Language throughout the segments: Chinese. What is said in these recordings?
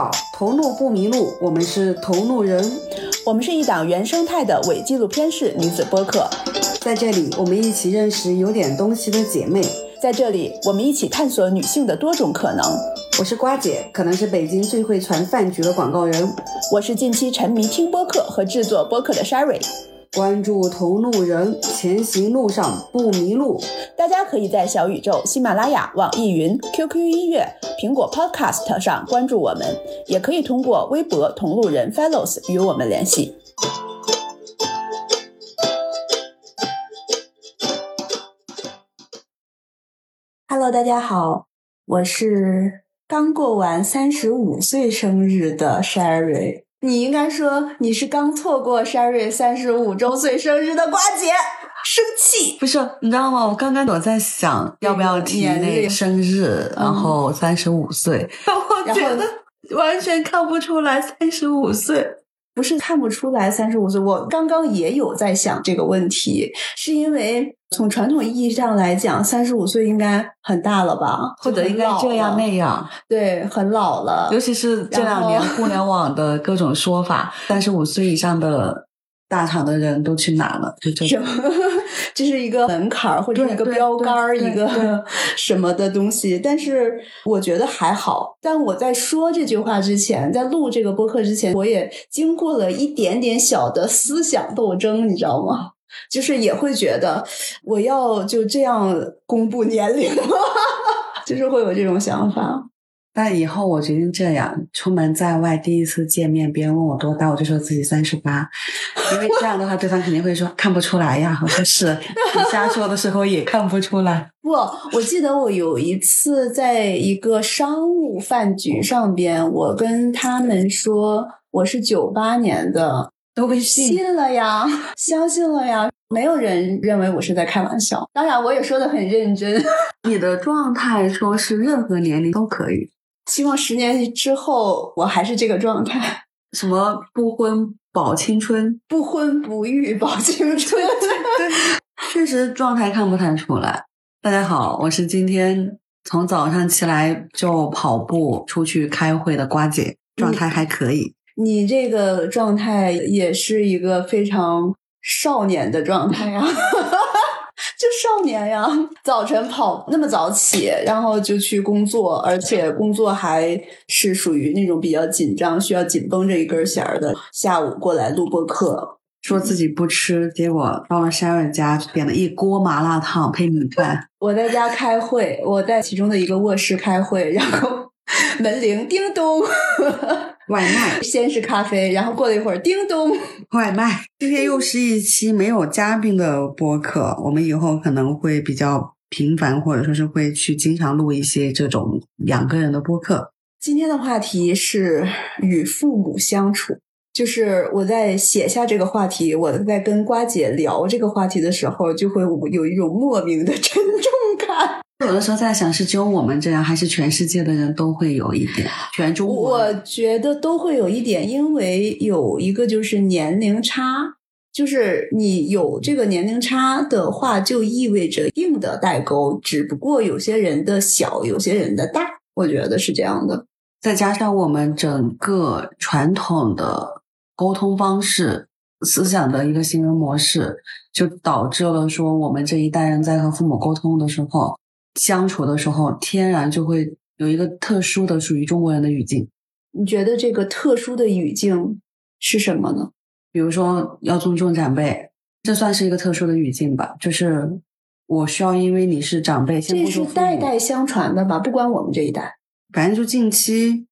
好，头路不迷路，我们是头路人，我们是一档原生态的伪纪录片式女子播客，在这里我们一起认识有点东西的姐妹，在这里我们一起探索女性的多种可能。我是瓜姐，可能是北京最会传饭局的广告人，我是近期沉迷听播客和制作播客的 Sherry。关注同路人，前行路上不迷路。大家可以在小宇宙、喜马拉雅、网易云、QQ 音乐、苹果 Podcast 上关注我们，也可以通过微博同路人 Fellows 与我们联系。Hello，大家好，我是刚过完三十五岁生日的 Sherry。你应该说你是刚错过 Sherry 三十五周岁生日的瓜姐，生气不是？你知道吗？我刚刚我在想要不要提那生日，然后三十五岁，我觉得完全看不出来三十五岁。不是看不出来三十五岁，我刚刚也有在想这个问题，是因为从传统意义上来讲，三十五岁应该很大了吧，或者应该这样那样，对，很老了。尤其是这两年互联网的各种说法，三十五岁以上的。大厂的人都去哪了？就这种，这是一个门槛儿或者一个标杆儿，一个 什么的东西。但是我觉得还好。但我在说这句话之前，在录这个播客之前，我也经过了一点点小的思想斗争，你知道吗？就是也会觉得我要就这样公布年龄吗？就是会有这种想法。但以后我决定这样：出门在外，第一次见面，别人问我多大，我就说自己三十八，因为这样的话，对方肯定会说看不出来呀。我说是，你瞎说的时候也看不出来。不，我记得我有一次在一个商务饭局上边，我跟他们说我是九八年的，都被信了呀，相信了呀，没有人认为我是在开玩笑。当然，我也说的很认真。你的状态说是任何年龄都可以。希望十年之后我还是这个状态。什么不婚保青春，不婚不育保青春。对，确实状态看不太出来。大家好，我是今天从早上起来就跑步出去开会的瓜姐，状态还可以。你这个状态也是一个非常少年的状态啊。就少年呀，早晨跑那么早起，然后就去工作，而且工作还是属于那种比较紧张，需要紧绷着一根弦儿的。下午过来录播课，说自己不吃，结果到了 Sharon 家点了一锅麻辣烫配米饭。我在家开会，我在其中的一个卧室开会，然后 门铃叮咚。外卖，先是咖啡，然后过了一会儿，叮咚，外卖。今天又是一期没有嘉宾的播客，我们以后可能会比较频繁，或者说是会去经常录一些这种两个人的播客。今天的话题是与父母相处，就是我在写下这个话题，我在跟瓜姐聊这个话题的时候，就会有一种莫名的沉重感。有的时候在想，是只有我们这样，还是全世界的人都会有一点？全中国，我觉得都会有一点，因为有一个就是年龄差，就是你有这个年龄差的话，就意味着硬的代沟，只不过有些人的小，有些人的大，我觉得是这样的。再加上我们整个传统的沟通方式、思想的一个行为模式，就导致了说，我们这一代人在和父母沟通的时候。相处的时候，天然就会有一个特殊的属于中国人的语境。你觉得这个特殊的语境是什么呢？比如说要尊重长辈，这算是一个特殊的语境吧？就是我需要因为你是长辈，这是代代相传的吧？不管我们这一代，反正就近期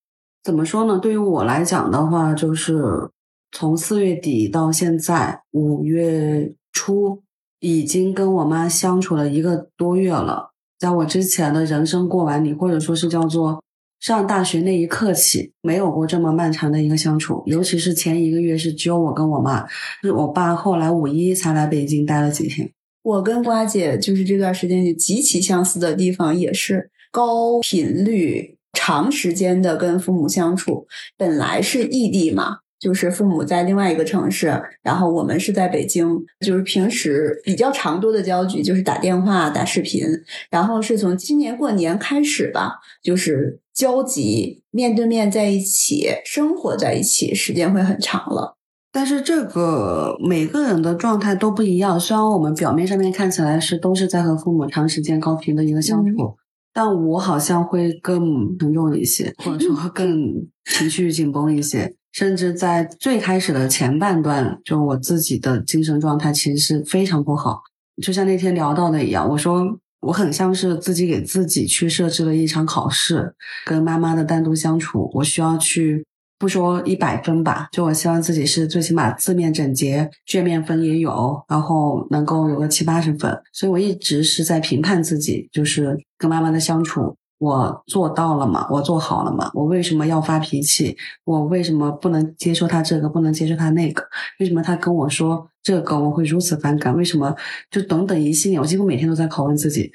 怎么说呢？对于我来讲的话，就是从四月底到现在五月初，已经跟我妈相处了一个多月了。在我之前的人生过完，你或者说是叫做上大学那一刻起，没有过这么漫长的一个相处。尤其是前一个月是只有我跟我妈，是我爸后来五一才来北京待了几天。我跟瓜姐就是这段时间就极其相似的地方，也是高频率、长时间的跟父母相处。本来是异地嘛。就是父母在另外一个城市，然后我们是在北京。就是平时比较常多的交集，就是打电话、打视频。然后是从今年过年开始吧，就是交集，面对面在一起生活在一起，时间会很长了。但是这个每个人的状态都不一样。虽然我们表面上面看起来是都是在和父母长时间高频的一个相处，但我好像会更沉重一些，或者说更情绪紧绷一些。甚至在最开始的前半段，就我自己的精神状态其实是非常不好。就像那天聊到的一样，我说我很像是自己给自己去设置了一场考试，跟妈妈的单独相处，我需要去不说一百分吧，就我希望自己是最起码字面整洁，卷面分也有，然后能够有个七八十分。所以我一直是在评判自己，就是跟妈妈的相处。我做到了吗？我做好了吗？我为什么要发脾气？我为什么不能接受他这个，不能接受他那个？为什么他跟我说这个我会如此反感？为什么就等等一系列？我几乎每天都在拷问自己，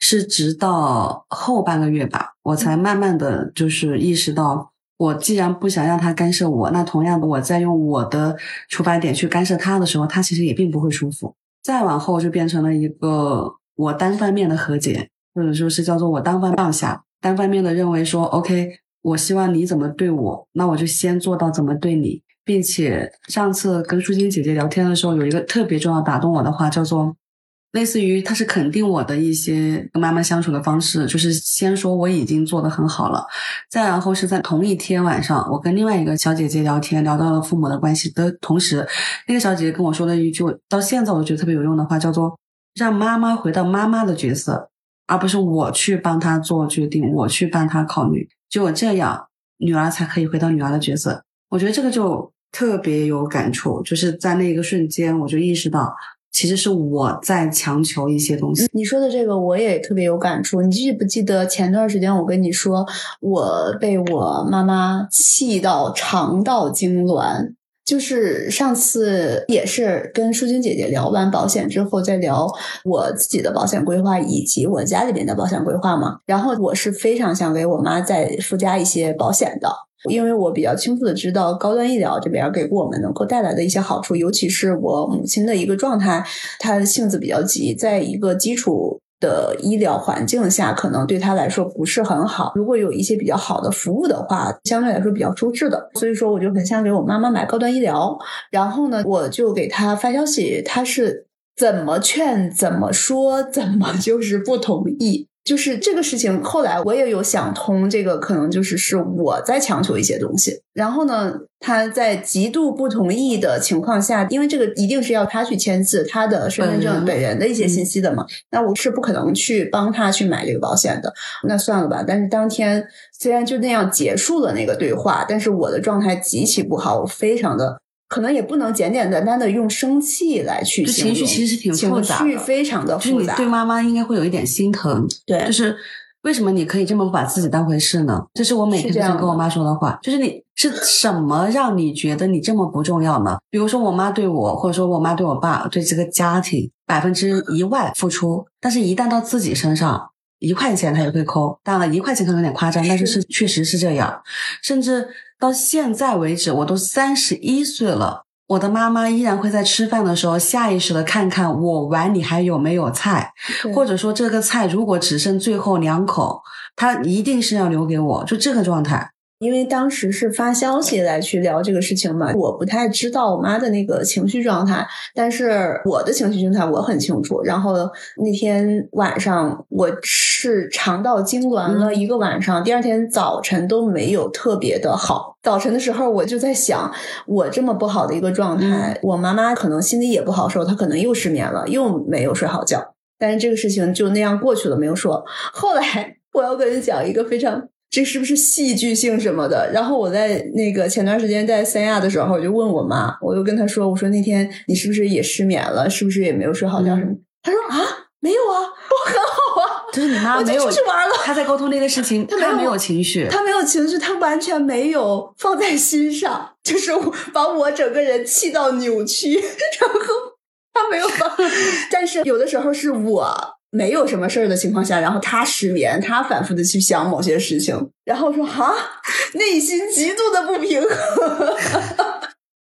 是直到后半个月吧，我才慢慢的就是意识到，我既然不想让他干涉我，那同样的，我在用我的出发点去干涉他的时候，他其实也并不会舒服。再往后就变成了一个我单方面的和解。或者说是叫做我单方放下，单方面的认为说，OK，我希望你怎么对我，那我就先做到怎么对你，并且上次跟舒心姐姐聊天的时候，有一个特别重要打动我的话，叫做类似于她是肯定我的一些跟妈妈相处的方式，就是先说我已经做得很好了，再然后是在同一天晚上，我跟另外一个小姐姐聊天，聊到了父母的关系的同时，那个小姐姐跟我说了一句到现在我觉得特别有用的话，叫做让妈妈回到妈妈的角色。而不是我去帮他做决定，我去帮他考虑，只有这样，女儿才可以回到女儿的角色。我觉得这个就特别有感触，就是在那一个瞬间，我就意识到，其实是我在强求一些东西。你说的这个我也特别有感触。你记不记得前段时间我跟你说，我被我妈妈气到肠道痉挛。就是上次也是跟淑君姐姐聊完保险之后，再聊我自己的保险规划以及我家里边的保险规划嘛。然后我是非常想给我妈再附加一些保险的，因为我比较清楚的知道高端医疗这边给我们能够带来的一些好处，尤其是我母亲的一个状态，她的性子比较急，在一个基础。的医疗环境下，可能对他来说不是很好。如果有一些比较好的服务的话，相对来说比较舒适的。所以说，我就很想给我妈妈买高端医疗。然后呢，我就给他发消息，他是怎么劝、怎么说、怎么就是不同意。就是这个事情，后来我也有想通，这个可能就是是我在强求一些东西。然后呢，他在极度不同意的情况下，因为这个一定是要他去签字他的身份证本人的一些信息的嘛，那我是不可能去帮他去买这个保险的。那算了吧。但是当天虽然就那样结束了那个对话，但是我的状态极其不好，我非常的。可能也不能简简单单的用生气来去情绪，其实是挺复杂，情绪非常的复杂。对妈妈应该会有一点心疼，对，就是为什么你可以这么不把自己当回事呢？这是我每天都想跟我妈说的话。就是你是什么让你觉得你这么不重要呢？比如说我妈对我，或者说我妈对我爸，对这个家庭百分之一万付出，但是一旦到自己身上，一块钱他也会抠。当然了，一块钱可能有点夸张，但是是确实是这样，甚至。到现在为止，我都三十一岁了，我的妈妈依然会在吃饭的时候下意识的看看我碗里还有没有菜，或者说这个菜如果只剩最后两口，她一定是要留给我，就这个状态。因为当时是发消息来去聊这个事情嘛，我不太知道我妈的那个情绪状态，但是我的情绪状态我很清楚。然后那天晚上我是肠道痉挛了一个晚上，第二天早晨都没有特别的好。早晨的时候我就在想，我这么不好的一个状态，我妈妈可能心里也不好受，她可能又失眠了，又没有睡好觉。但是这个事情就那样过去了，没有说。后来我要跟你讲一个非常。这是不是戏剧性什么的？然后我在那个前段时间在三亚的时候，我就问我妈，我就跟她说：“我说那天你是不是也失眠了？是不是也没有睡好觉什么？”她说：“啊，没有啊，我很好啊。”就是你妈没有出去玩了，她在沟通那个事情，她没有情绪，她没有情绪，她完全没有放在心上，就是把我整个人气到扭曲，然后她没有放。但是有的时候是我。没有什么事儿的情况下，然后他失眠，他反复的去想某些事情，然后说啊，内心极度的不平衡。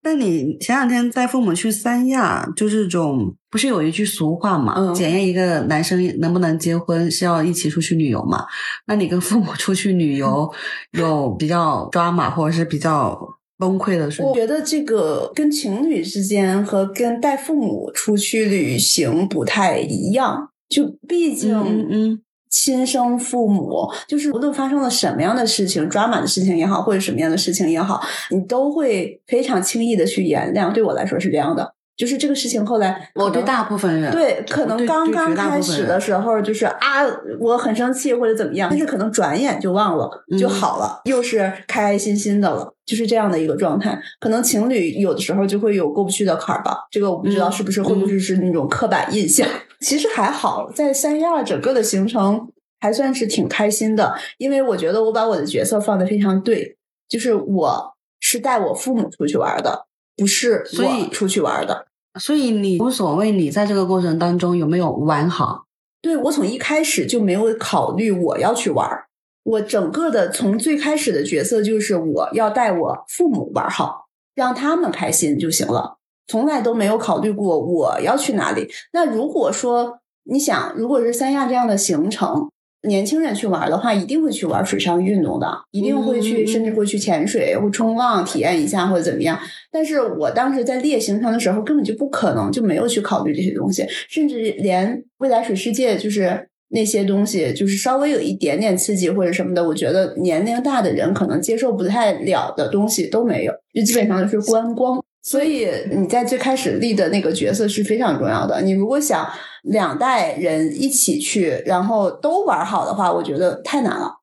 但你前两天带父母去三亚，就是种不是有一句俗话嘛？嗯检验一个男生能不能结婚是要一起出去旅游嘛？那你跟父母出去旅游，有比较抓马或者是比较崩溃的瞬间？我觉得这个跟情侣之间和跟带父母出去旅行不太一样，就毕竟嗯嗯亲生父母，就是无论发生了什么样的事情，抓马的事情也好，或者什么样的事情也好，你都会非常轻易的去原谅。对我来说是这样的，就是这个事情后来我对大部分人对，可能刚刚开始的时候就是啊，我很生气或者怎么样，但是可能转眼就忘了就嗯好了，又是开开心心的了，就是这样的一个状态。可能情侣有的时候就会有过不去的坎儿吧，这个我不知道嗯是不是会不会是那种刻板印象。其实还好，在三亚整个的行程还算是挺开心的，因为我觉得我把我的角色放的非常对，就是我是带我父母出去玩的，不是所以我出去玩的。所以你无所谓，你在这个过程当中有没有玩好？对我从一开始就没有考虑我要去玩儿，我整个的从最开始的角色就是我要带我父母玩好，让他们开心就行了，从来都没有考虑过我要去哪里。那如果说你想，如果是三亚这样的行程，年轻人去玩的话，一定会去玩水上运动的，一定会去，嗯甚至会去潜水会冲浪体验一下或者怎么样。但是我当时在列行程的时候，根本就不可能，就没有去考虑这些东西，甚至连未来水世界就是那些东西，就是稍微有一点点刺激或者什么的，我觉得年龄大的人可能接受不太了的东西都没有，就基本上就是观光。所以你在最开始立的那个角色是非常重要的。你如果想两代人一起去，然后都玩好的话，我觉得太难了。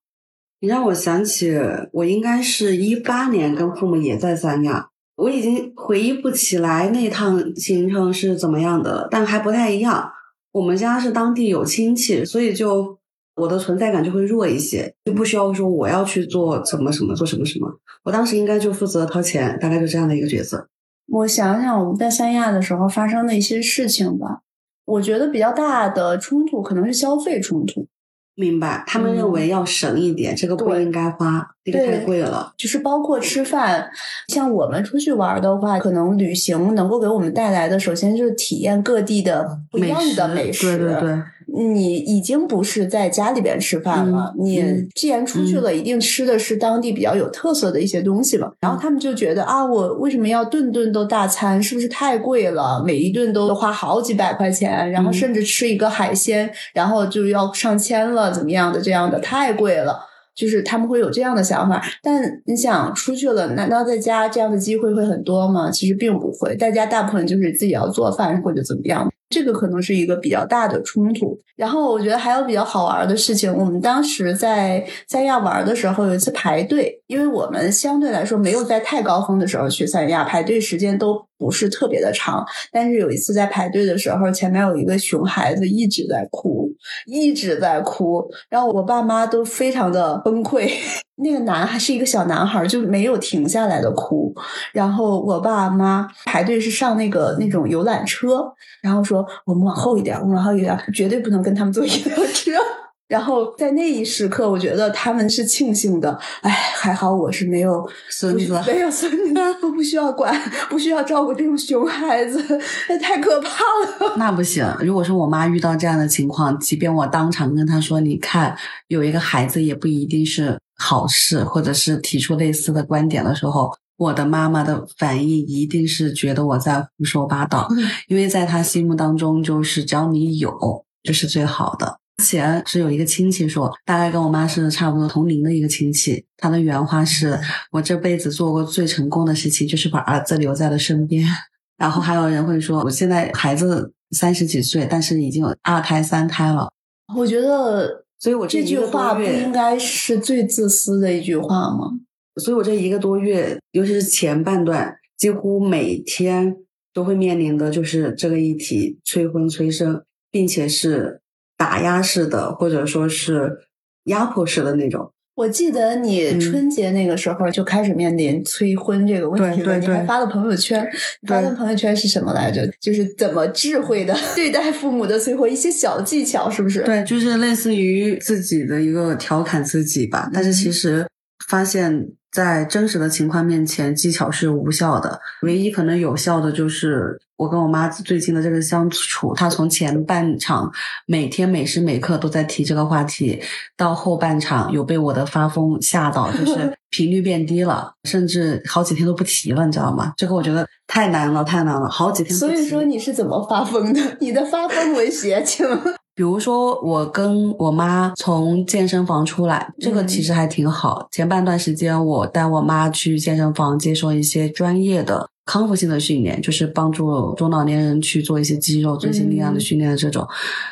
你让我想起，我应该是一八年跟父母也在三亚，我已经回忆不起来那趟行程是怎么样的了，但还不太一样。我们家是当地有亲戚，所以就我的存在感就会弱一些，就不需要说我要去做什么什么做什么什么。我当时应该就负责掏钱，大概就这样的一个角色。我想想，我们在三亚的时候发生的一些事情吧，我觉得比较大的冲突可能是消费冲突。明白，他们认为要省一点，这个不应该花，这个太贵了。就是包括吃饭，像我们出去玩的话，可能旅行能够给我们带来的，首先就是体验各地的不一样的美食。对对对，你已经不是在家里边吃饭了，嗯你嗯既然出去了，一定吃的是当地比较有特色的一些东西嘛。然后他们就觉得啊，我为什么要顿顿都大餐？是不是太贵了？每一顿都花好几百块钱，然后嗯甚至吃一个海鲜，然后就要上千了，怎么样的？这样的太贵了。就是他们会有这样的想法，但你想出去了，难道在家这样的机会会很多吗？其实并不会，大家大部分就是自己要做饭或者怎么样，这个可能是一个比较大的冲突。然后我觉得还有比较好玩的事情，我们当时在三亚玩的时候有一次排队，因为我们相对来说没有在太高峰的时候去三亚，排队时间都不是特别的长。但是有一次在排队的时候，前面有一个熊孩子一直在哭，一直在哭，然后我爸妈都非常的崩溃。那个男还是一个小男孩，就没有停下来的哭。然后我爸妈排队是上那个那种游览车，然后说我们往后一点，我们往后一点，绝对不能跟他们坐一辆车。然后在那一时刻，我觉得他们是庆幸的，哎，还好我是没有孙子没有孙子，我不需要管，不需要照顾这种熊孩子，那太可怕了。那不行，如果说我妈遇到这样的情况，即便我当场跟她说：“你看，有一个孩子也不一定是好事，或者是提出类似的观点的时候，我的妈妈的反应一定是觉得我在胡说八道，因为在她心目当中，就是只要你有，就是最好的。”之前是有一个亲戚说，大概跟我妈是差不多同龄的一个亲戚，他的原话是：“我这辈子做过最成功的事情，就是把儿子留在了身边。”然后还有人会说，我现在孩子三十几岁，但是已经有二胎、三胎了，我觉得所以我这句话不应该是最自私的一句话吗？所以我这一个多月，尤其是前半段，几乎每天都会面临的就是这个议题：催婚催生，并且是打压式的，或者说是压迫式的那种。我记得你嗯春节那个时候就开始面临催婚这个问题了，对对对你还发了朋友圈，发的朋友圈是什么来着？就是怎么智慧的 对待父母的催婚，一些小技巧，是不是？对，就是类似于自己的一个调侃自己吧。但是其实发现，在真实的情况面前，技巧是无效的。唯一可能有效的就是我跟我妈最近的这个相处，她从前半场每天每时每刻都在提这个话题，到后半场有被我的发疯吓到，就是 频率变低了，甚至好几天都不提了，你知道吗？这个我觉得太难了，太难了，好几天。所以说你是怎么发疯的？你的发疯文学，请。比如说，我跟我妈从健身房出来，这个其实还挺好。前半段时间，我带我妈去健身房接受一些专业的康复性的训练，就是帮助中老年人去做一些肌肉、做一些力量的训练的这种。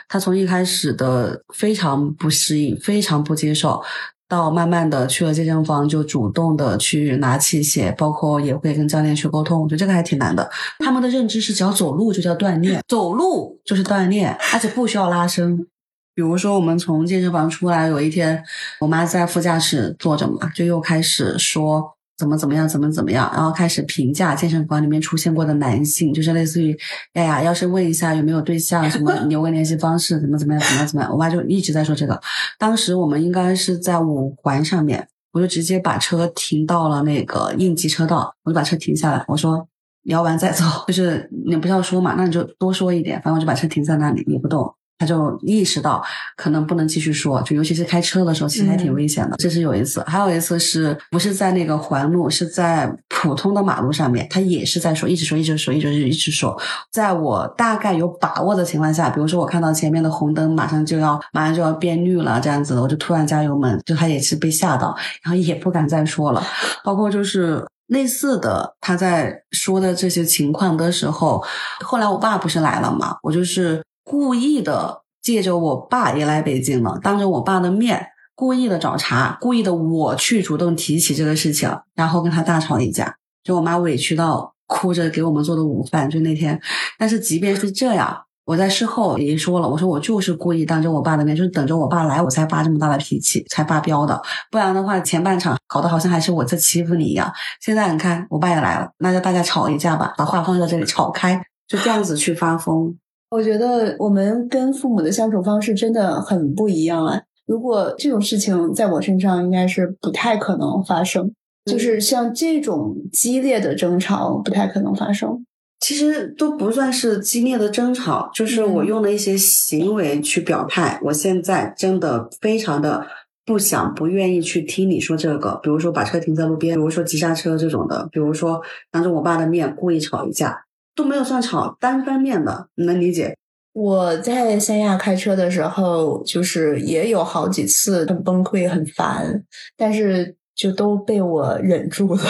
他从一开始的非常不适应，非常不接受。到慢慢的去了健身房，就主动的去拿器械，包括也会跟教练去沟通。我觉得这个还挺难的。他们的认知是只要走路就叫锻炼，走路就是锻炼，而且不需要拉伸。比如说，我们从健身房出来，有一天我妈在副驾驶坐着嘛，就又开始说。怎么怎么样，怎么怎么样，然后开始评价健身房里面出现过的男性，就是类似于，哎呀，要是问一下有没有对象，什么 留个联系方式，怎么怎么样，怎么样怎么样，我妈就一直在说这个。当时我们应该是在五环上面，我就直接把车停到了那个应急车道，我就把车停下来，我说聊完再走，就是你不要说嘛，那你就多说一点，反正我就把车停在那里，也不动。他就意识到可能不能继续说，就尤其是开车的时候，其实还挺危险的。这是有一次，还有一次是不是在那个环路，是在普通的马路上面，他也是在说，一直说，一直说，一直一直说。在我大概有把握的情况下，比如说我看到前面的红灯马上就要马上就要变绿了，这样子的，我就突然加油门，就他也是被吓到，然后也不敢再说了。包括就是类似的，他在说的这些情况的时候，后来我爸不是来了嘛，我就是。故意的借着我爸也来北京了，当着我爸的面故意的找茬，故意的我去主动提起这个事情，然后跟他大吵一架。就我妈委屈到哭着给我们做的午饭，就那天。但是即便是这样，我在事后也说了，我说我就是故意当着我爸的面，就是等着我爸来，我才发这么大的脾气，才发飙的。不然的话，前半场搞得好像还是我在欺负你一样。现在你看，我爸也来了，那就大家吵一架吧，把话放在这里吵开，就这样子去发疯。我觉得我们跟父母的相处方式真的很不一样啊！如果这种事情在我身上，应该是不太可能发生。就是像这种激烈的争吵，不太可能发生。其实都不算是激烈的争吵，就是我用了一些行为去表态。我现在真的非常的不想、不愿意去听你说这个，比如说把车停在路边，比如说急刹车这种的，比如说当着我爸的面故意吵一架。都没有算吵，单方面的，你能理解？我在三亚开车的时候，就是也有好几次很崩溃、很烦，但是就都被我忍住了。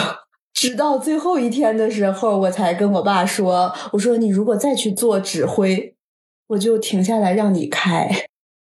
直到最后一天的时候，我才跟我爸说：“我说你如果再去做指挥，我就停下来让你开。”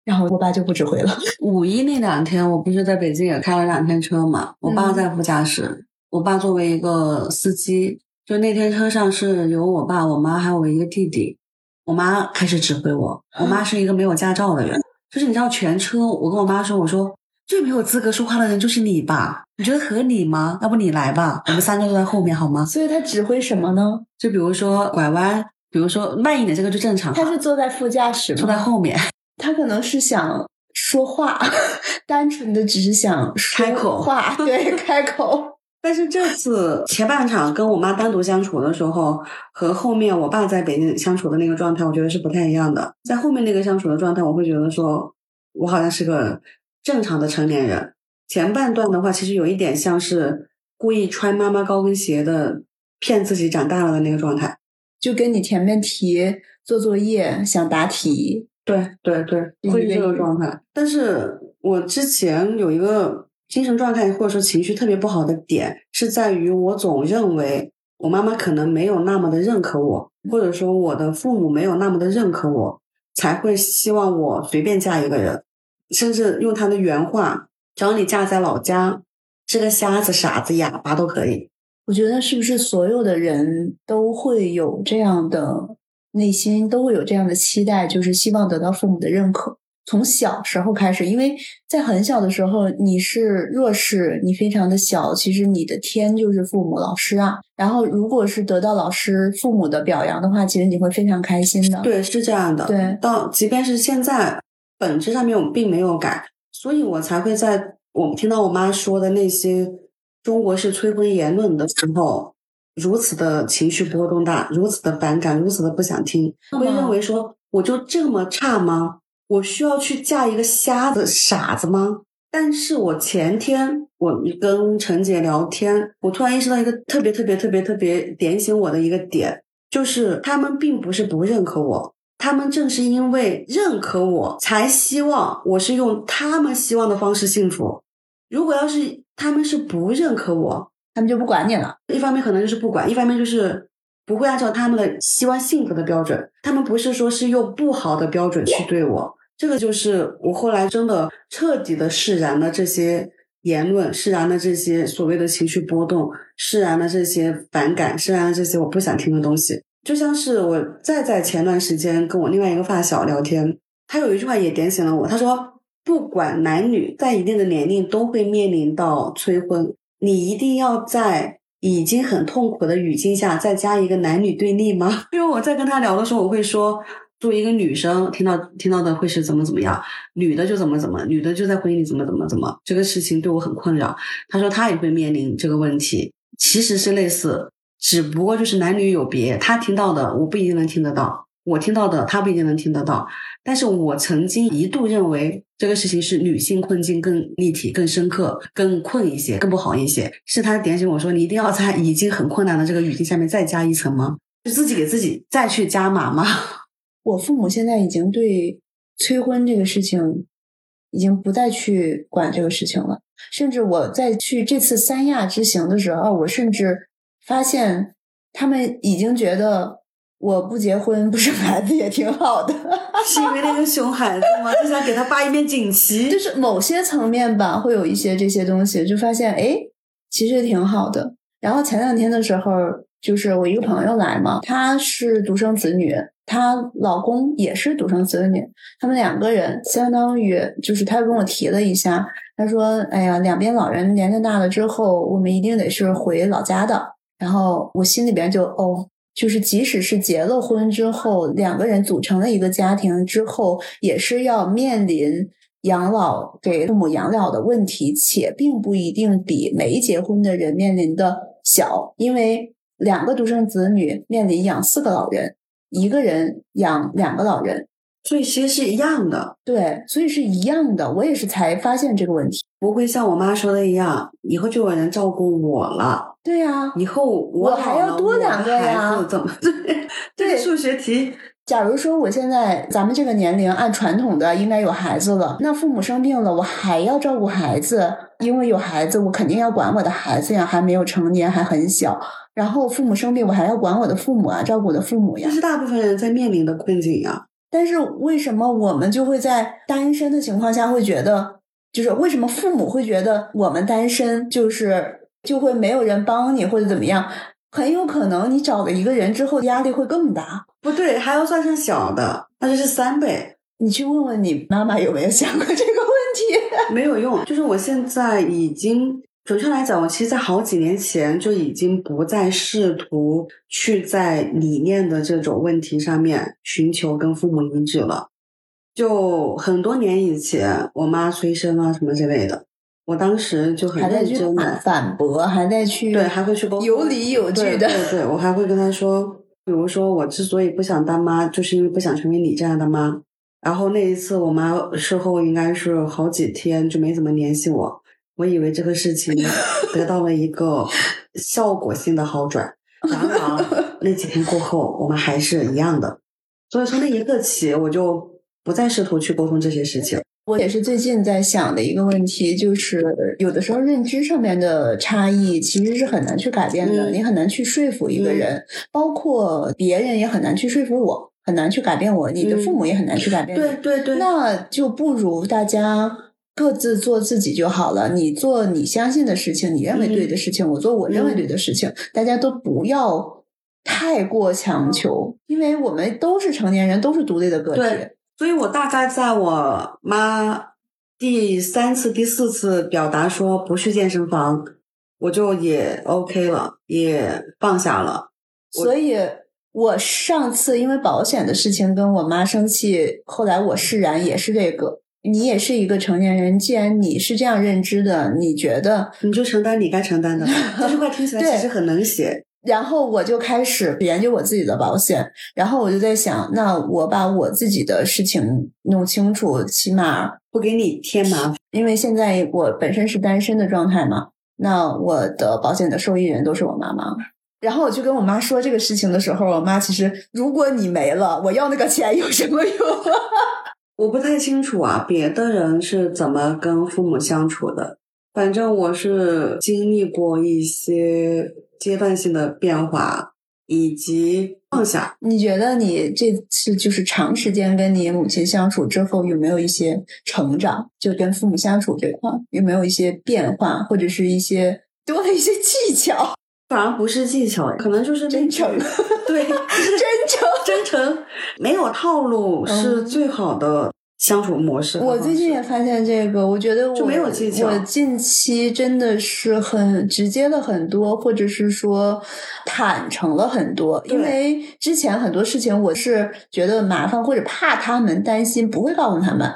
然后我爸就不指挥了。五一那两天，我不是在北京也开了两天车嘛？我爸在副驾驶，我爸作为一个司机。就那天车上是有我爸、我妈还有我一个弟弟，我妈开始指挥我。我妈是一个没有驾照的人，就是你知道全车，我跟我妈说，我说最没有资格说话的人就是你吧？你觉得合理吗？要不你来吧，我们三个都在后面好吗？所以他指挥什么呢？就比如说拐弯，比如说慢一点，这个就正常。他是坐在副驾驶，坐在后面。他可能是想说话，单纯的只是想开口话，对，开口。但是这次前半场跟我妈单独相处的时候，和后面我爸在北京相处的那个状态，我觉得是不太一样的。在后面那个相处的状态，我会觉得说，我好像是个正常的成年人。前半段的话，其实有一点像是故意穿妈妈高跟鞋的，骗自己长大了的那个状态，就跟你前面提做作业想答题，对对对，会这个状态。但是我之前有一个。精神状态或者说情绪特别不好的点，是在于我总认为我妈妈可能没有那么的认可我，或者说我的父母没有那么的认可我，才会希望我随便嫁一个人，甚至用他的原话，只要你嫁在老家，是个瞎子、傻子、哑巴都可以。我觉得是不是所有的人都会有这样的内心，都会有这样的期待，就是希望得到父母的认可。从小时候开始，因为在很小的时候你是弱势，你非常的小，其实你的天就是父母、老师啊。然后，如果是得到老师、父母的表扬的话，其实你会非常开心的。对，是这样的。对，到即便是现在，本质上面我们并没有改，所以我才会在我听到我妈说的那些中国式催婚言论的时候，如此的情绪波动大，如此的反感，如此的不想听，会认为说我就这么差吗？我需要去嫁一个瞎子、傻子吗？但是我前天我跟陈姐聊天，我突然意识到一个特别特别特别特别点醒我的一个点，就是他们并不是不认可我，他们正是因为认可我，才希望我是用他们希望的方式幸福。如果要是他们是不认可我，他们就不管你了。一方面可能就是不管，一方面就是不会按照他们的希望幸福的标准，他们不是说是用不好的标准去对我。这个就是我后来真的彻底的释然了这些言论，释然了这些所谓的情绪波动，释然了这些反感，释然了这些我不想听的东西。就像是我再在前段时间跟我另外一个发小聊天，他有一句话也点醒了我，他说：“不管男女，在一定的年龄都会面临到催婚，你一定要在已经很痛苦的语境下再加一个男女对立吗？” 因为我在跟他聊的时候，我会说。作为一个女生，听到听到的会是怎么怎么样？女的就怎么怎么，女的就在婚姻里怎么怎么怎么，这个事情对我很困扰。他说他也会面临这个问题，其实是类似，只不过就是男女有别。他听到的我不一定能听得到，我听到的他不一定能听得到。但是我曾经一度认为这个事情是女性困境更立体、更深刻、更困一些、更不好一些。是他点醒我说，你一定要在已经很困难的这个语境下面再加一层吗？就自己给自己再去加码吗？我父母现在已经对催婚这个事情，已经不再去管这个事情了。甚至我在去这次三亚之行的时候，我甚至发现他们已经觉得我不结婚不生孩子也挺好的。是因为那个熊孩子吗？就想给他发一面锦旗。就 是某些层面吧，会有一些这些东西，就发现哎，其实挺好的。然后前两天的时候，就是我一个朋友来嘛，她是独生子女。她老公也是独生子女，他们两个人相当于就是他跟我提了一下，他说：“哎呀，两边老人年龄大了之后，我们一定得是回老家的。”然后我心里边就哦，就是即使是结了婚之后，两个人组成了一个家庭之后，也是要面临养老给父母养老的问题，且并不一定比没结婚的人面临的小，因为两个独生子女面临养四个老人。一个人养两个老人，所以其实是一样的。对，所以是一样的。我也是才发现这个问题，不会像我妈说的一样，以后就有人照顾我了。对呀，以后我还要多两个呀？怎么？对，数学题。假如说我现在咱们这个年龄，按传统的应该有孩子了，那父母生病了，我还要照顾孩子，因为有孩子，我肯定要管我的孩子呀，还没有成年，还很小。然后父母生病，我还要管我的父母啊，照顾我的父母呀。这是大部分人在面临的困境呀。但是为什么我们就会在单身的情况下会觉得，就是为什么父母会觉得我们单身就是就会没有人帮你或者怎么样？很有可能你找了一个人之后压力会更大。不对，还要算上小的，那就是三倍。你去问问你妈妈有没有想过这个问题？没有用，就是我现在已经。准确来讲，我其实，在好几年前就已经不再试图去在理念的这种问题上面寻求跟父母一致了。就很多年以前，我妈催生啊什么之类的，我当时就很认真的反驳，还在去对，还会去沟通有理有据的。对对，我还会跟她说，比如说我之所以不想当妈，就是因为不想成为你这样的妈。然后那一次，我妈事后应该是好几天就没怎么联系我。我以为这个事情得到了一个效果性的好转，然而那几天过后，我们还是一样的。所以从那一刻起，我就不再试图去沟通这些事情。我也是最近在想的一个问题，就是有的时候认知上面的差异其实是很难去改变的，你很难去说服一个人，包括别人也很难去说服我，很难去改变我。你的父母也很难去改变。对对对，那就不如大家。各自做自己就好了。你做你相信的事情，你认为对的事情；我做我认为对的事情。大家都不要太过强求，因为我们都是成年人，都是独立的个体。对，所以我大概在我妈第三次、第四次表达说不去健身房，我就也 OK 了，也放下了。所以我上次因为保险的事情跟我妈生气，后来我释然也是这个。你也是一个成年人，既然你是这样认知的，你觉得你就承担你该承担的。这句话听起来其实很冷血。然后我就开始研究我自己的保险，然后我就在想，那我把我自己的事情弄清楚，起码不给你添麻烦。因为现在我本身是单身的状态嘛，那我的保险的受益人都是我妈妈。然后我就跟我妈说这个事情的时候，我妈其实，如果你没了，我要那个钱有什么用？我不太清楚啊，别的人是怎么跟父母相处的。反正我是经历过一些阶段性的变化，以及放下。你觉得你这次就是长时间跟你母亲相处之后，有没有一些成长？就跟父母相处这块，有没有一些变化，或者是一些多了一些技巧？反而不是技巧，可能就是真诚。对，真诚，真诚，没有套路是最好的相处模式。我最近也发现这个，我觉得我没有技巧。我近期真的是很直接了很多，或者是说坦诚了很多。因为之前很多事情我是觉得麻烦或者怕他们担心，不会告诉他们。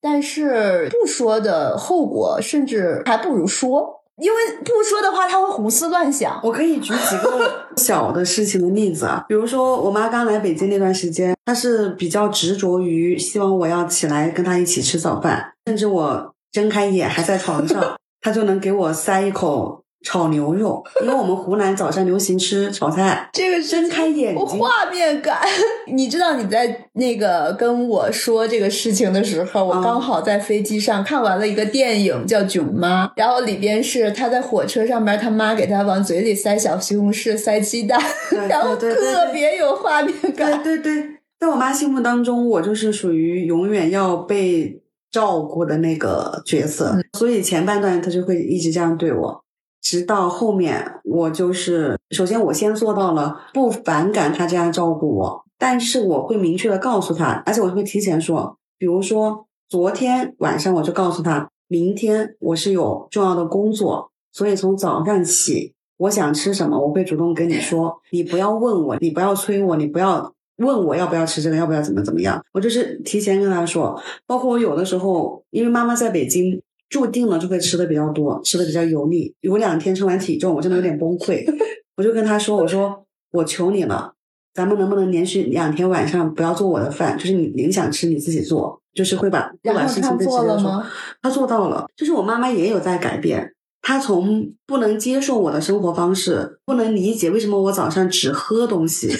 但是不说的后果，甚至还不如说。因为不说的话，他会胡思乱想。我可以举几个 小的事情的例子啊，比如说我妈刚来北京那段时间，她是比较执着于希望我要起来跟她一起吃早饭，甚至我睁开眼还在床上，她就能给我塞一口。炒牛肉，因为我们湖南早上流行吃炒菜。这个睁开眼睛，画面感。你知道你在那个跟我说这个事情的时候，我刚好在飞机上看完了一个电影叫《囧妈》，然后里边是他在火车上边，他妈给他往嘴里塞小西红柿、塞鸡蛋，然后特别有画面感。对对对，在我妈心目当中，我就是属于永远要被照顾的那个角色，所以前半段她就会一直这样对我。直到后面，我就是首先我先做到了不反感他这样照顾我，但是我会明确的告诉他，而且我会提前说，比如说昨天晚上我就告诉他，明天我是有重要的工作，所以从早上起，我想吃什么，我会主动跟你说，你不要问我，你不要催我，你不要问我要不要吃这个，要不要怎么怎么样，我就是提前跟他说，包括我有的时候，因为妈妈在北京。注定了就会吃的比较多，吃的比较油腻。有两天称完体重，我真的有点崩溃。我就跟他说：“我说我求你了，咱们能不能连续两天晚上不要做我的饭？就是你你想吃你自己做，就是会把不管事情都做了吗？他做到了。就是我妈妈也有在改变，她从不能接受我的生活方式，不能理解为什么我早上只喝东西，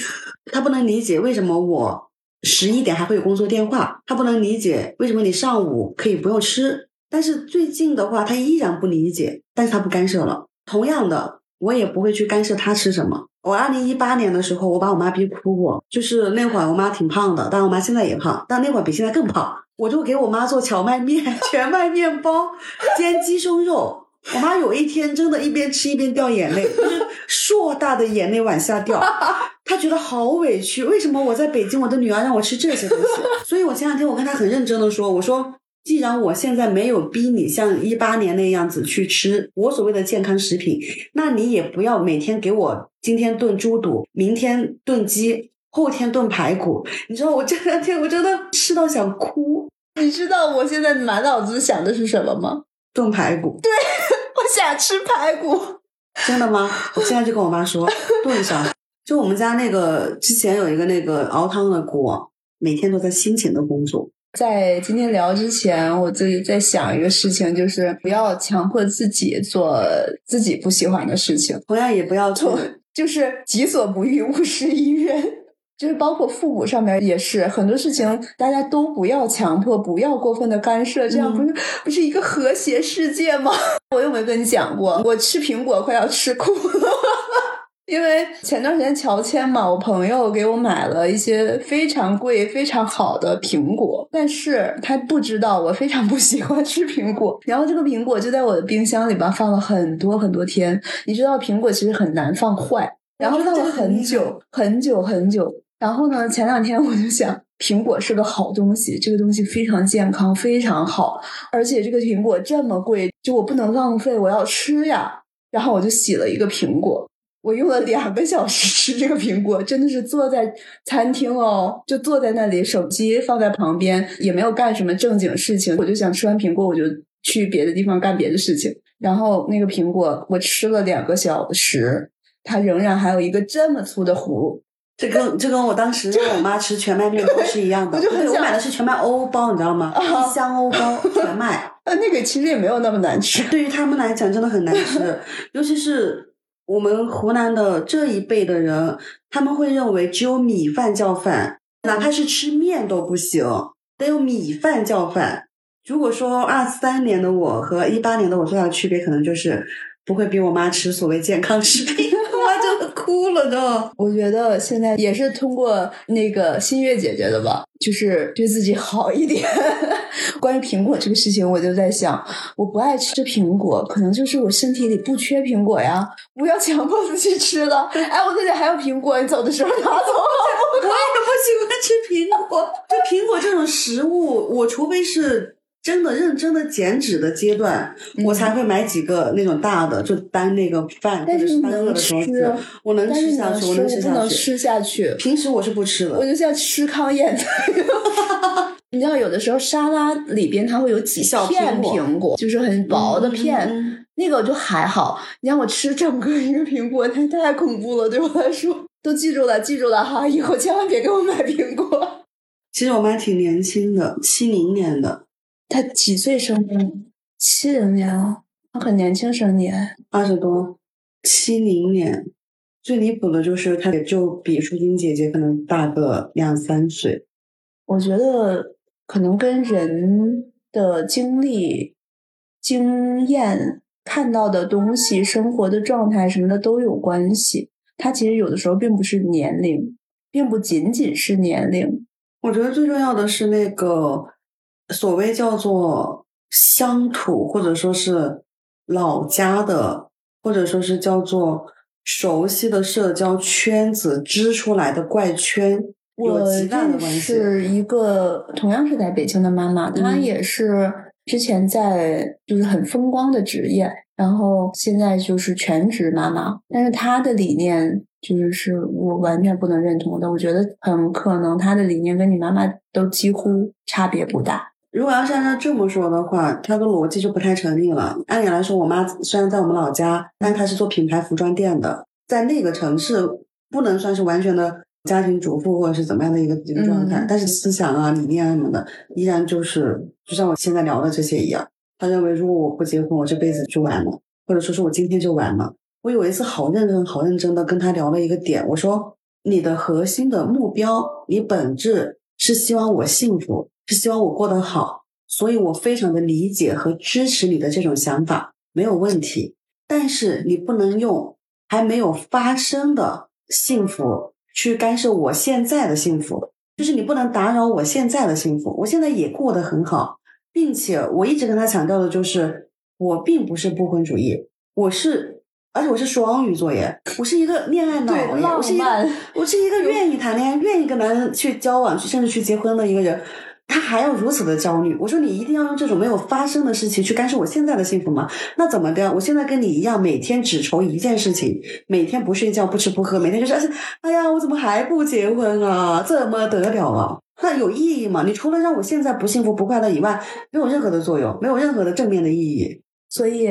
她不能理解为什么我十一点还会有工作电话，她不能理解为什么你上午可以不用吃。”但是最近的话，他依然不理解，但是他不干涉了。同样的，我也不会去干涉他吃什么。我二零一八年的时候，我把我妈逼哭过，就是那会儿我妈挺胖的，但我妈现在也胖，但那会儿比现在更胖。我就给我妈做荞麦面、全麦面包、煎鸡胸肉。我妈有一天真的一边吃一边掉眼泪，就是硕大的眼泪往下掉。她觉得好委屈，为什么我在北京，我的女儿让我吃这些东西？所以我前两天我跟她很认真的说，我说。既然我现在没有逼你像一八年那样子去吃我所谓的健康食品，那你也不要每天给我今天炖猪肚，明天炖鸡，后天炖排骨。你知道我这两天我真的吃到想哭。你知道我现在满脑子想的是什么吗？炖排骨。对，我想吃排骨。真的吗？我现在就跟我妈说炖上。就我们家那个之前有一个那个熬汤的锅，每天都在辛勤的工作。在今天聊之前，我自己在想一个事情，就是不要强迫自己做自己不喜欢的事情，同样也不要做，就是己所不欲，勿施于人。就是包括父母上面也是很多事情，大家都不要强迫，不要过分的干涉，这样不是不是一个和谐世界吗？我又没有跟你讲过，我吃苹果快要吃哭了。因为前段时间乔迁嘛，我朋友给我买了一些非常贵、非常好的苹果，但是他不知道我非常不喜欢吃苹果，然后这个苹果就在我的冰箱里边放了很多很多天。你知道苹果其实很难放坏，然后放了很久很久很久。然后呢，前两天我就想，苹果是个好东西，这个东西非常健康，非常好，而且这个苹果这么贵，就我不能浪费，我要吃呀。然后我就洗了一个苹果。我用了两个小时吃这个苹果，真的是坐在餐厅哦，就坐在那里，手机放在旁边，也没有干什么正经事情，我就想吃完苹果我就去别的地方干别的事情。然后那个苹果我吃了两个小时，它仍然还有一个这么粗的核。这跟这跟我当时让我妈吃全麦面包是一样的。我就很我买的是全麦欧包，你知道吗？一箱欧包 全麦。呃，那个其实也没有那么难吃。对于他们来讲，真的很难吃，尤其是我们湖南的这一辈的人，他们会认为只有米饭叫饭，哪怕是吃面都不行，得有米饭叫饭。如果说二三年的我和一八年的我最大的区别，可能就是不会逼我妈吃所谓健康食品。哭了都，我觉得现在也是通过那个新月姐姐的吧，就是对自己好一点。关于苹果这个事情，我就在想，我不爱吃苹果，可能就是我身体里不缺苹果呀，不要强迫自己吃了。哎，我这里还有苹果，你走的时候拿走。我也不喜欢吃苹果，就苹果这种食物，我除非是。真的认真的减脂的阶段，我才会买几个那种大的，就单那个饭或者是单个的东西。我能吃下去，我能吃下去。不能吃下去。平时我是不吃的。我就像吃糠咽菜。你知道，有的时候沙拉里边它会有几片苹果，就是很薄的片，那个就还好。你让我吃整个一个苹果，那太恐怖了，对我来说。都记住了，记住了哈，以后千万别给我买苹果。其实我妈挺年轻的，七零年的。他几岁生的？七零年啊，他很年轻生你，二十多。七零年，最离谱的就是他也就比舒晶姐姐可能大个两三岁。我觉得可能跟人的经历、经验、看到的东西、生活的状态什么的都有关系。他其实有的时候并不是年龄，并不仅仅是年龄。我觉得最重要的是那个。所谓叫做乡土，或者说是老家的，或者说是叫做熟悉的社交圈子织出来的怪圈，有极大的关系。是一个同样是在北京的妈妈，她也是之前在就是很风光的职业，然后现在就是全职妈妈，但是她的理念就是是我完全不能认同的。我觉得很可能她的理念跟你妈妈都几乎差别不大。如果要是按照这么说的话，它的逻辑就不太成立了。按理来说，我妈虽然在我们老家，但她是做品牌服装店的，在那个城市不能算是完全的家庭主妇或者是怎么样的一个一个状态，但是思想啊、理念啊什么的，依然就是就像我现在聊的这些一样。她认为，如果我不结婚，我这辈子就完了，或者说是我今天就完了。我有一次好认真、好认真的跟她聊了一个点，我说：“你的核心的目标，你本质是希望我幸福。”是希望我过得好，所以我非常的理解和支持你的这种想法，没有问题。但是你不能用还没有发生的幸福去干涉我现在的幸福，就是你不能打扰我现在的幸福。我现在也过得很好，并且我一直跟他强调的就是，我并不是不婚主义，我是，而且我是双鱼座耶，我是一个恋爱脑，我是一个，我是一个愿意谈恋爱、愿意跟男人去交往、甚至去结婚的一个人。他还要如此的焦虑，我说你一定要用这种没有发生的事情去干涉我现在的幸福吗？那怎么的？我现在跟你一样，每天只愁一件事情，每天不睡觉、不吃不喝，每天就是，哎呀，我怎么还不结婚啊？怎么得了啊？那有意义吗？你除了让我现在不幸福、不快乐以外，没有任何的作用，没有任何的正面的意义。所以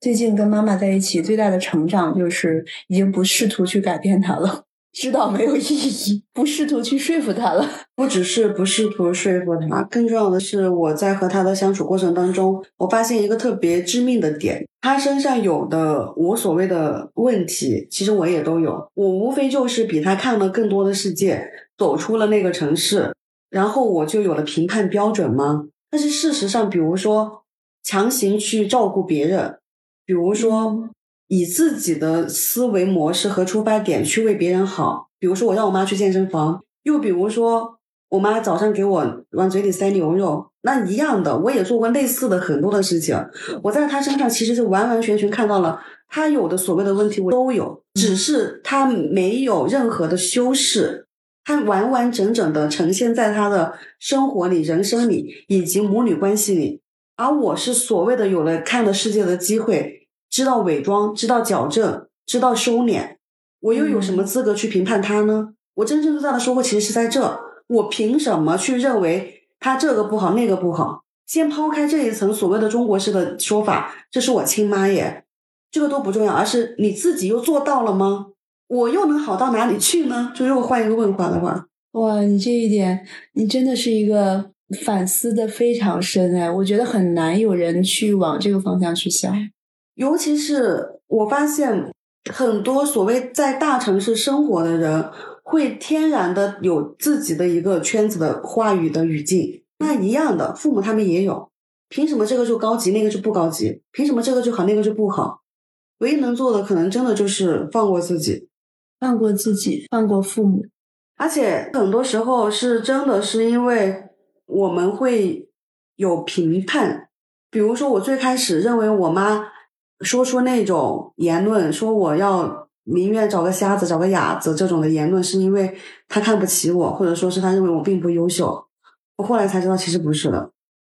最近跟妈妈在一起，最大的成长就是已经不试图去改变她了。知道没有意义，不试图去说服他了。不只是不试图说服他，更重要的是，我在和他的相处过程当中，我发现一个特别致命的点：他身上有的我所谓的问题，其实我也都有。我无非就是比他看了更多的世界，走出了那个城市，然后我就有了评判标准吗？但是事实上，比如说强行去照顾别人，比如说。以自己的思维模式和出发点去为别人好，比如说我让我妈去健身房，又比如说我妈早上给我往嘴里塞牛肉，那一样的，我也做过类似的很多的事情。我在她身上其实是完完全全看到了她有的所谓的问题，我都有，只是她没有任何的修饰，她完完整整的呈现在她的生活里、人生里以及母女关系里，而我是所谓的有了看的世界的机会。知道伪装，知道矫正，知道收敛，我又有什么资格去评判他呢？我真正最大的收获其实是在这，我凭什么去认为他这个不好那个不好？先抛开这一层所谓的中国式的说法，这是我亲妈耶，这个都不重要，而是你自己又做到了吗？我又能好到哪里去呢？就如果换一个问法的话，哇，你这一点，你真的是一个反思的非常深哎，我觉得很难有人去往这个方向去想，尤其是我发现很多所谓在大城市生活的人，会天然的有自己的一个圈子的话语的语境。那一样的，父母他们也有，凭什么这个就高级，那个就不高级？凭什么这个就好，那个就不好？唯一能做的，可能真的就是放过自己，放过自己，放过父母。而且很多时候是真的是因为我们会有评判，比如说我最开始认为我妈说出那种言论，说我要宁愿找个瞎子找个哑子这种的言论，是因为他看不起我，或者说是他认为我并不优秀。我后来才知道，其实不是的，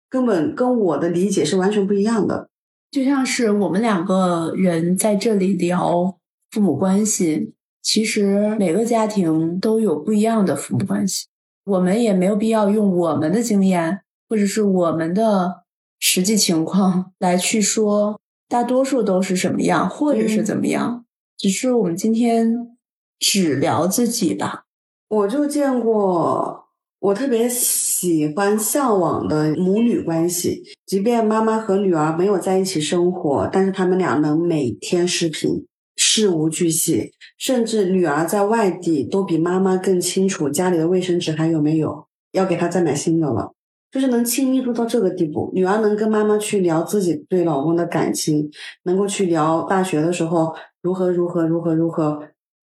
根本跟我的理解是完全不一样的。就像是我们两个人在这里聊父母关系，其实每个家庭都有不一样的父母关系。我们也没有必要用我们的经验或者是我们的实际情况来去说大多数都是什么样，或者是怎么样。只是我们今天只聊自己吧。我就见过。我特别喜欢向往的母女关系，即便妈妈和女儿没有在一起生活，但是他们俩能每天视频，事无巨细，甚至女儿在外地都比妈妈更清楚家里的卫生纸还有没有，要给她再买新的了，就是能亲密度到这个地步。女儿能跟妈妈去聊自己对老公的感情，能够去聊大学的时候如何如何如何如何，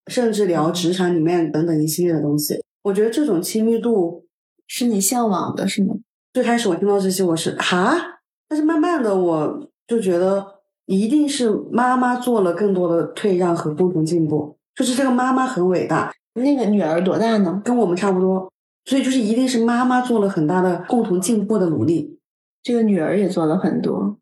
甚至聊职场里面等等一系列的东西。我觉得这种亲密度。是你向往的，是吗？最开始我听到这些，我是哈，但是慢慢的我就觉得，一定是妈妈做了更多的退让和共同进步，就是这个妈妈很伟大。那个女儿多大呢？跟我们差不多，所以就是一定是妈妈做了很大的共同进步的努力，这个女儿也做了很多。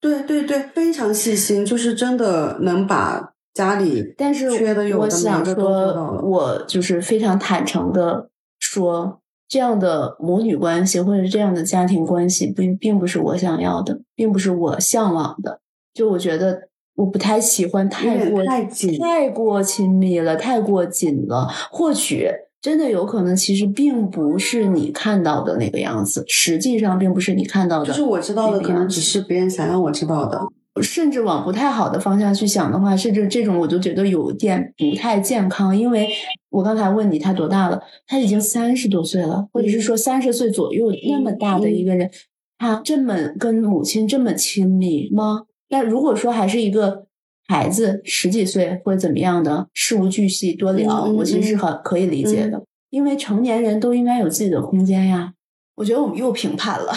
对对对，非常细心，就是真的能把家里但是缺的有的都做到了。我就是非常坦诚的说。这样的母女关系，或者是这样的家庭关系，并并不是我想要的，并不是我向往的。就我觉得，我不太喜欢太过太紧、太过亲密了，太过紧了。或许真的有可能，其实并不是你看到的那个样子，实际上并不是你看到的。就是我知道的，可能只是别人想让我知道的。甚至往不太好的方向去想的话，甚至这种我就觉得有点不太健康。因为我刚才问你他多大了，他已经三十多岁了，或者是说三十岁左右那么大的一个人，他这么跟母亲这么亲密吗？那如果说还是一个孩子十几岁或者怎么样的，事无巨细多聊，我其实是很可以理解的。因为成年人都应该有自己的空间呀。我觉得我们又评判了。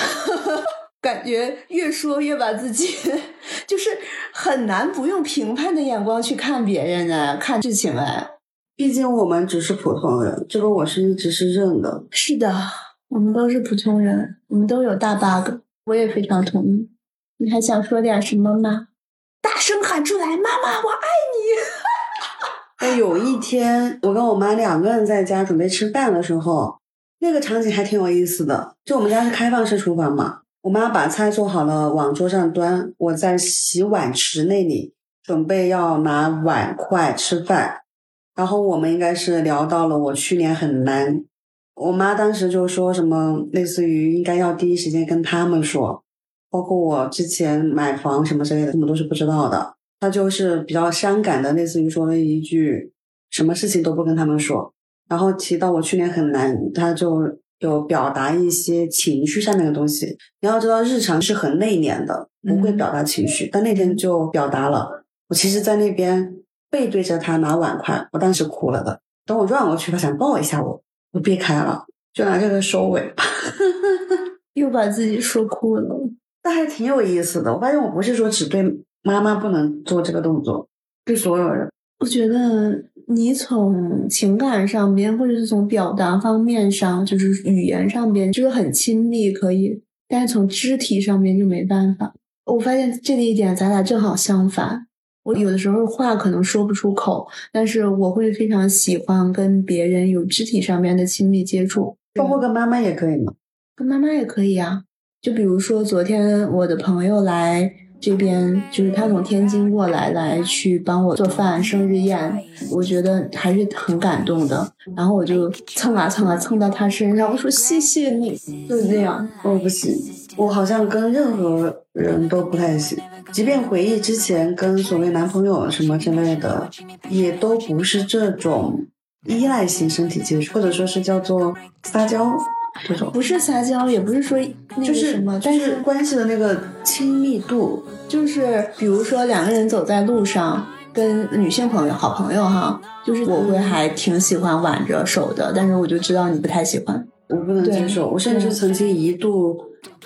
感觉越说越把自己，就是很难不用评判的眼光去看别人呢，看事情哎。毕竟我们只是普通人，这个我是一直是认的。是的，我们都是普通人，我们都有大 bug。我也非常同意。你还想说点什么吗？大声喊出来，妈妈，我爱你！哎，有一天我跟我妈两个人在家准备吃饭的时候，那个场景还挺有意思的。就我们家是开放式厨房嘛。我妈把菜做好了，往桌上端。我在洗碗池那里准备要拿碗筷吃饭。然后我们应该是聊到了我去年很难。我妈当时就说什么，类似于应该要第一时间跟他们说，包括我之前买房什么之类的，他们都是不知道的。他就是比较伤感的，类似于说了一句，什么事情都不跟他们说。然后提到我去年很难，他就。有表达一些情绪上面的东西，你要知道，日常是很内敛的，不会表达情绪。但那天就表达了。我其实，在那边背对着他拿碗筷，我当时哭了的。等我转过去，他想抱一下我，我避开了，就拿这个收尾吧，又把自己说哭了。但还挺有意思的。我发现我不是说只对妈妈不能做这个动作，对所有人。我觉得你从情感上边，或者是从表达方面上，就是语言上边，就是很亲密，可以，但是从肢体上面就没办法。我发现这一点，咱俩正好相反。我有的时候话可能说不出口，但是我会非常喜欢跟别人有肢体上面的亲密接触，包括跟妈妈也可以吗？跟妈妈也可以啊。就比如说昨天我的朋友来。这边就是他从天津过来，来去帮我做饭生日宴，我觉得还是很感动的。然后我就蹭啊蹭啊蹭到他身上，我说谢谢你，就是这样。我不行，我好像跟任何人都不太行，即便回忆之前跟所谓男朋友什么之类的，也都不是这种依赖型身体接触，或者说是叫做撒娇。这种不是撒娇，也不是说那个什么，但是关系的那个亲密度，就是比如说两个人走在路上，跟女性朋友、好朋友哈，就是我会还挺喜欢挽着手的，但是我就知道你不太喜欢，我不能接受，我甚至曾经一度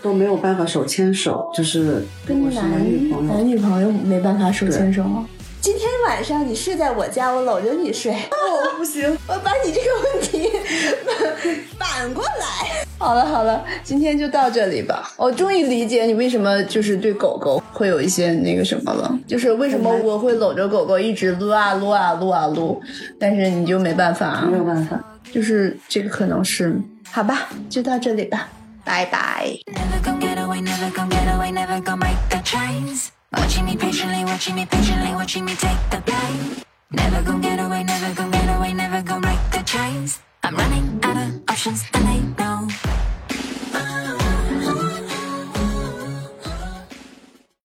都没有办法手牵手，就是跟男女朋友，男女朋友没办法手牵手吗？今天晚上你睡在我家，我搂着你睡。哦，不行，我把你这个问题反过来。好了好了，今天就到这里吧。我终于理解你为什么就是对狗狗会有一些那个什么了，就是为什么我会搂着狗狗一直撸啊撸啊撸啊撸，但是你就没办法，没有办法，就是这个可能是好吧，就到这里吧，拜拜。Watching me patiently, watching me patiently, watching me take the blame. Never gonna get away, never gonna get away, never gonna break the chains. I'm running out of options, and they